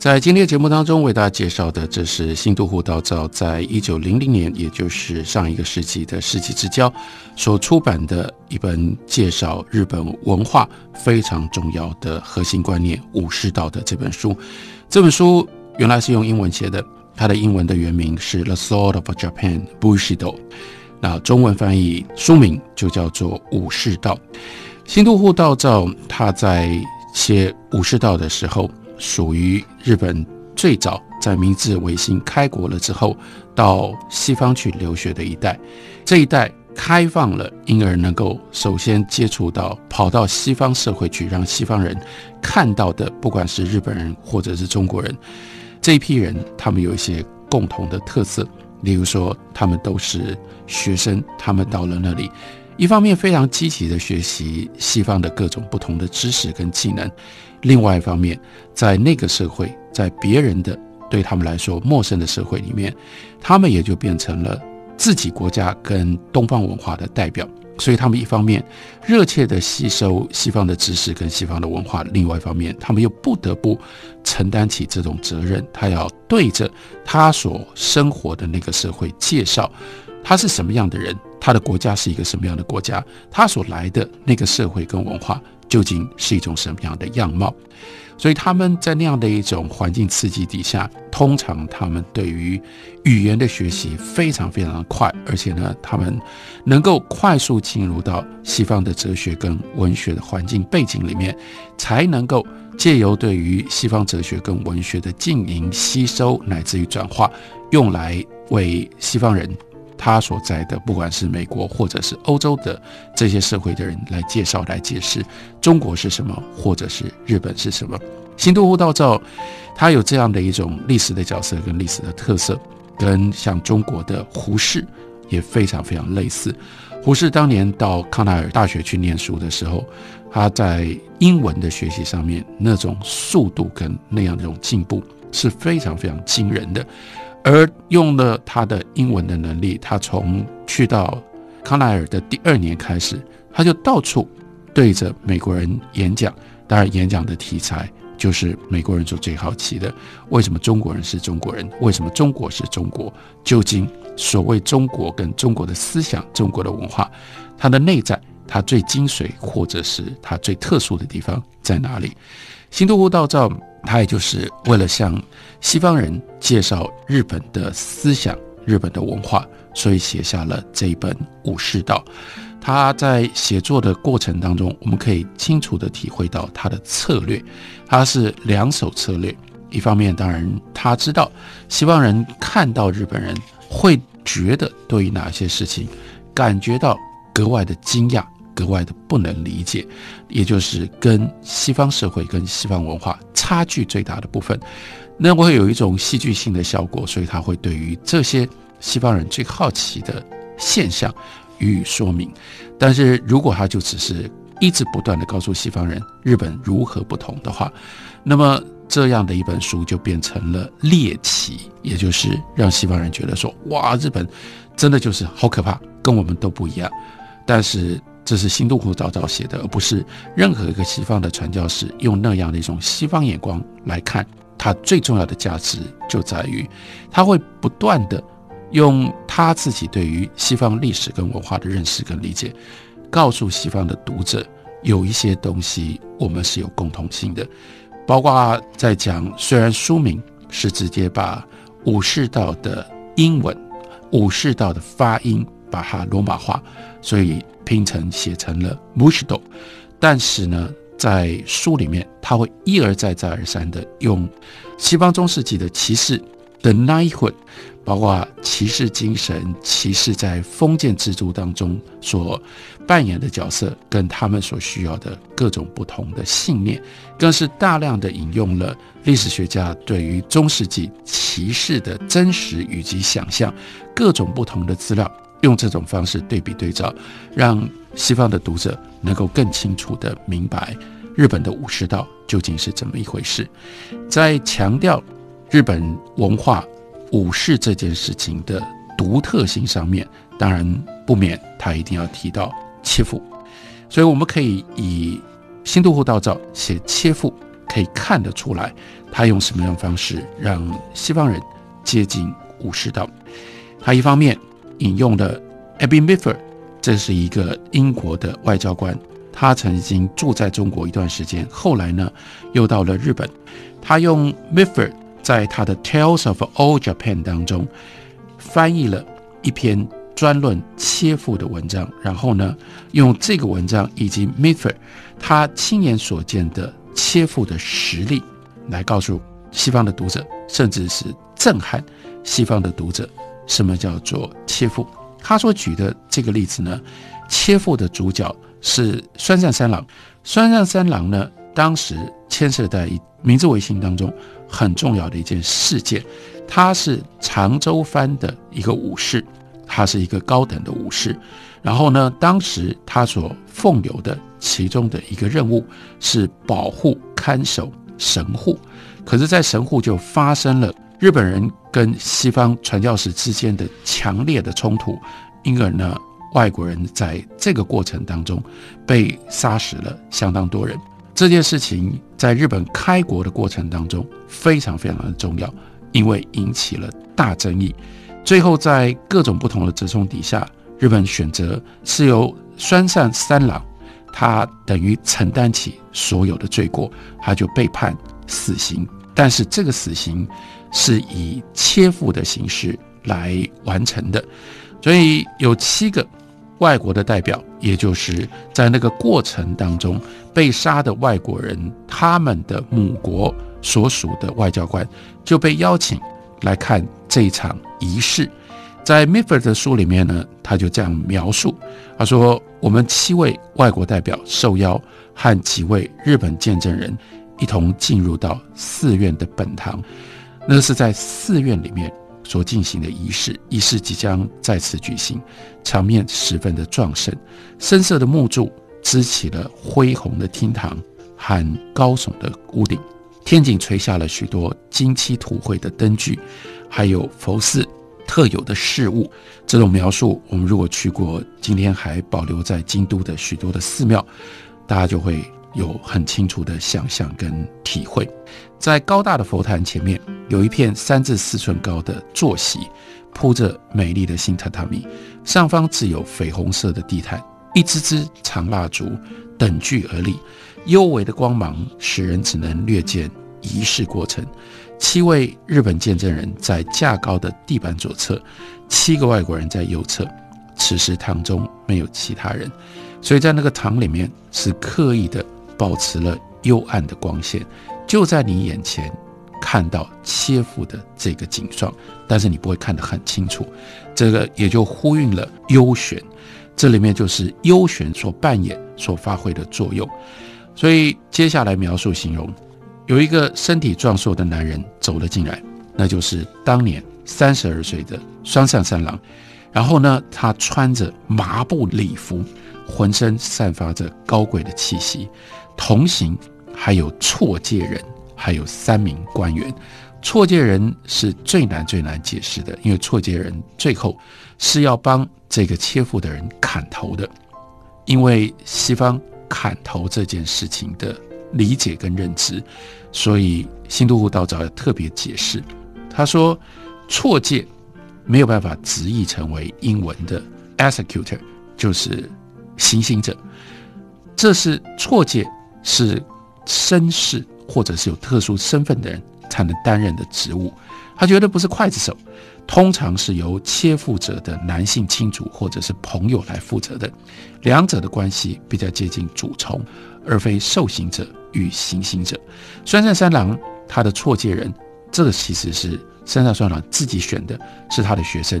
在今天的节目当中为大家介绍的，这是新都户道造在一九零零年，也就是上一个世纪的世纪之交所出版的一本介绍日本文化非常重要的核心观念——武士道的这本书。这本书原来是用英文写的，它的英文的原名是《The Sword of Japan Bushido》，那中文翻译书名就叫做《武士道》。新都户道造他在写武士道的时候。属于日本最早在明治维新开国了之后，到西方去留学的一代，这一代开放了，因而能够首先接触到跑到西方社会去，让西方人看到的，不管是日本人或者是中国人，这一批人，他们有一些共同的特色，例如说，他们都是学生，他们到了那里。一方面非常积极的学习西方的各种不同的知识跟技能，另外一方面，在那个社会，在别人的对他们来说陌生的社会里面，他们也就变成了自己国家跟东方文化的代表。所以他们一方面热切的吸收西方的知识跟西方的文化，另外一方面，他们又不得不承担起这种责任，他要对着他所生活的那个社会介绍他是什么样的人。他的国家是一个什么样的国家？他所来的那个社会跟文化究竟是一种什么样的样貌？所以他们在那样的一种环境刺激底下，通常他们对于语言的学习非常非常的快，而且呢，他们能够快速进入到西方的哲学跟文学的环境背景里面，才能够借由对于西方哲学跟文学的经营、吸收乃至于转化，用来为西方人。他所在的，不管是美国或者是欧洲的这些社会的人来介绍、来解释中国是什么，或者是日本是什么。新都户道造，他有这样的一种历史的角色跟历史的特色，跟像中国的胡适也非常非常类似。胡适当年到康奈尔大学去念书的时候，他在英文的学习上面那种速度跟那样一种进步是非常非常惊人的。而用了他的英文的能力，他从去到康奈尔的第二年开始，他就到处对着美国人演讲。当然，演讲的题材就是美国人所最好奇的：为什么中国人是中国人？为什么中国是中国？究竟所谓中国跟中国的思想、中国的文化，它的内在，它最精髓或者是它最特殊的地方在哪里？新都户道造。他也就是为了向西方人介绍日本的思想、日本的文化，所以写下了这一本《武士道》。他在写作的过程当中，我们可以清楚地体会到他的策略，他是两手策略。一方面，当然他知道西方人看到日本人会觉得对于哪些事情感觉到格外的惊讶。格外的不能理解，也就是跟西方社会、跟西方文化差距最大的部分，那会有一种戏剧性的效果，所以他会对于这些西方人最好奇的现象予以说明。但是如果他就只是一直不断的告诉西方人日本如何不同的话，那么这样的一本书就变成了猎奇，也就是让西方人觉得说：哇，日本真的就是好可怕，跟我们都不一样。但是这是新都户早早写的，而不是任何一个西方的传教士用那样的一种西方眼光来看。它最重要的价值就在于，他会不断的用他自己对于西方历史跟文化的认识跟理解，告诉西方的读者，有一些东西我们是有共同性的。包括在讲，虽然书名是直接把武士道的英文、武士道的发音把它罗马化，所以。拼成写成了 Bushido，但是呢，在书里面他会一而再再而三的用西方中世纪的骑士的 Knighthood，包括骑士精神、骑士在封建制度当中所扮演的角色，跟他们所需要的各种不同的信念，更是大量的引用了历史学家对于中世纪骑士的真实以及想象各种不同的资料。用这种方式对比对照，让西方的读者能够更清楚地明白日本的武士道究竟是怎么一回事。在强调日本文化武士这件事情的独特性上面，当然不免他一定要提到切腹。所以我们可以以新渡户道照写切腹，可以看得出来他用什么样的方式让西方人接近武士道。他一方面。引用的 Abby Mitford，这是一个英国的外交官，他曾经住在中国一段时间，后来呢又到了日本。他用 Mitford 在他的 Tales of Old Japan 当中翻译了一篇专论切腹的文章，然后呢用这个文章以及 Mitford 他亲眼所见的切腹的实例，来告诉西方的读者，甚至是震撼西方的读者。什么叫做切腹？他所举的这个例子呢，切腹的主角是酸善三郎。酸善三郎呢，当时牵涉在明治维新当中很重要的一件事件。他是长州藩的一个武士，他是一个高等的武士。然后呢，当时他所奉有的其中的一个任务是保护看守神户。可是，在神户就发生了。日本人跟西方传教士之间的强烈的冲突，因而呢，外国人在这个过程当中被杀死了相当多人。这件事情在日本开国的过程当中非常非常的重要，因为引起了大争议。最后在各种不同的折冲底下，日本选择是由酸善三郎，他等于承担起所有的罪过，他就被判死刑。但是这个死刑。是以切腹的形式来完成的，所以有七个外国的代表，也就是在那个过程当中被杀的外国人，他们的母国所属的外交官就被邀请来看这一场仪式。在 m i f f e r 的书里面呢，他就这样描述：他说，我们七位外国代表受邀和几位日本见证人一同进入到寺院的本堂。那是在寺院里面所进行的仪式，仪式即将再次举行，场面十分的壮盛。深色的木柱支起了恢宏的厅堂和高耸的屋顶，天井垂下了许多金漆土绘的灯具，还有佛寺特有的饰物。这种描述，我们如果去过今天还保留在京都的许多的寺庙，大家就会。有很清楚的想象跟体会，在高大的佛坛前面，有一片三至四寸高的坐席，铺着美丽的新榻榻米，上方置有绯红色的地毯，一支支长蜡烛等距而立，幽微的光芒使人只能略见仪式过程。七位日本见证人在架高的地板左侧，七个外国人在右侧。此时堂中没有其他人，所以在那个堂里面是刻意的。保持了幽暗的光线，就在你眼前看到切腹的这个景状，但是你不会看得很清楚。这个也就呼应了幽玄，这里面就是幽玄所扮演、所发挥的作用。所以接下来描述形容，有一个身体壮硕的男人走了进来，那就是当年三十二岁的双向三郎。然后呢，他穿着麻布礼服，浑身散发着高贵的气息。同行还有错界人，还有三名官员。错界人是最难最难解释的，因为错界人最后是要帮这个切腹的人砍头的。因为西方砍头这件事情的理解跟认知，所以新都护道长特别解释，他说错界没有办法直译成为英文的 executor，就是行刑者，这是错界。是绅士或者是有特殊身份的人才能担任的职务，他绝对不是刽子手，通常是由切腹者的男性亲属或者是朋友来负责的，两者的关系比较接近主从，而非受刑者与行刑者。酸善三郎他的错界人，这个其实是山上双郎自己选的，是他的学生，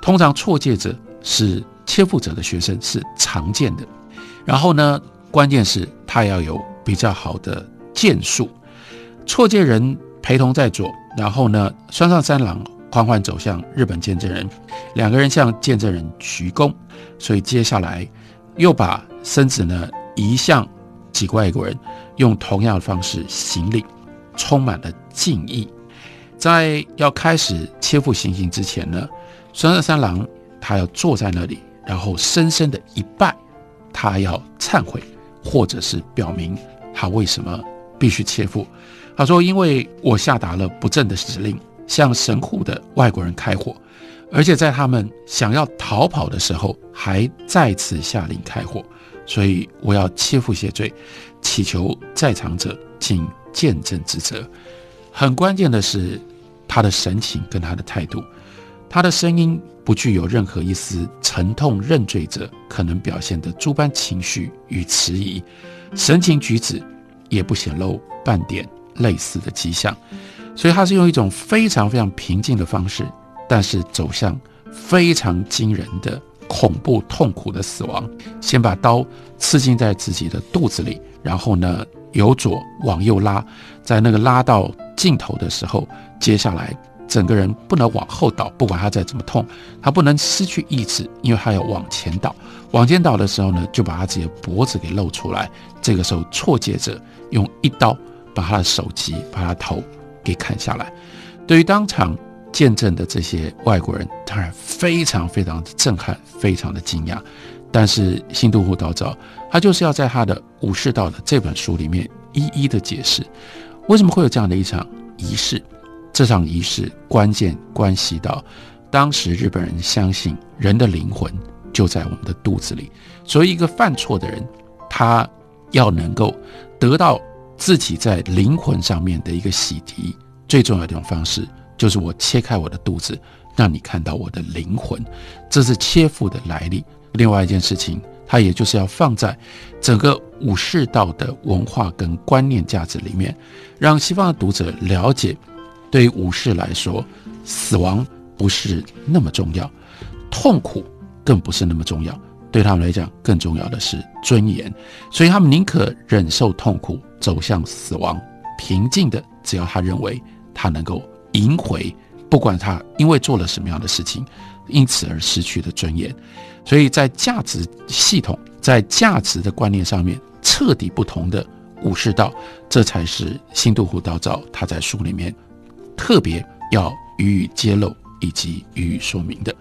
通常错界者是切腹者的学生是常见的，然后呢？关键是他要有比较好的剑术，错界人陪同在左，然后呢，双上三郎缓缓走向日本见证人，两个人向见证人鞠躬，所以接下来又把身子呢移向几个外国人，用同样的方式行礼，充满了敬意。在要开始切腹行刑之前呢，孙二三郎他要坐在那里，然后深深的一拜，他要忏悔，或者是表明他为什么必须切腹。他说：“因为我下达了不正的指令，向神户的外国人开火，而且在他们想要逃跑的时候，还再次下令开火，所以我要切腹谢罪，祈求在场者尽见证之责。”很关键的是，他的神情跟他的态度，他的声音不具有任何一丝沉痛认罪者可能表现的诸般情绪与迟疑，神情举止也不显露半点类似的迹象，所以他是用一种非常非常平静的方式，但是走向非常惊人的恐怖痛苦的死亡。先把刀刺进在自己的肚子里，然后呢，由左往右拉，在那个拉到。尽头的时候，接下来整个人不能往后倒，不管他再怎么痛，他不能失去意志，因为他要往前倒。往前倒的时候呢，就把他自己的脖子给露出来。这个时候，错接着用一刀把他的手机、把他头给砍下来。对于当场见证的这些外国人，当然非常非常的震撼，非常的惊讶。但是新都护道造，他就是要在他的武士道的这本书里面一一的解释。为什么会有这样的一场仪式？这场仪式关键关系到当时日本人相信人的灵魂就在我们的肚子里，所以一个犯错的人，他要能够得到自己在灵魂上面的一个洗涤，最重要的一种方式就是我切开我的肚子，让你看到我的灵魂，这是切腹的来历。另外一件事情。它也就是要放在整个武士道的文化跟观念价值里面，让西方的读者了解，对于武士来说，死亡不是那么重要，痛苦更不是那么重要，对他们来讲，更重要的是尊严，所以他们宁可忍受痛苦，走向死亡，平静的，只要他认为他能够赢回，不管他因为做了什么样的事情，因此而失去的尊严。所以在价值系统、在价值的观念上面彻底不同的武士道，这才是新渡户道造他在书里面特别要予以揭露以及予以说明的。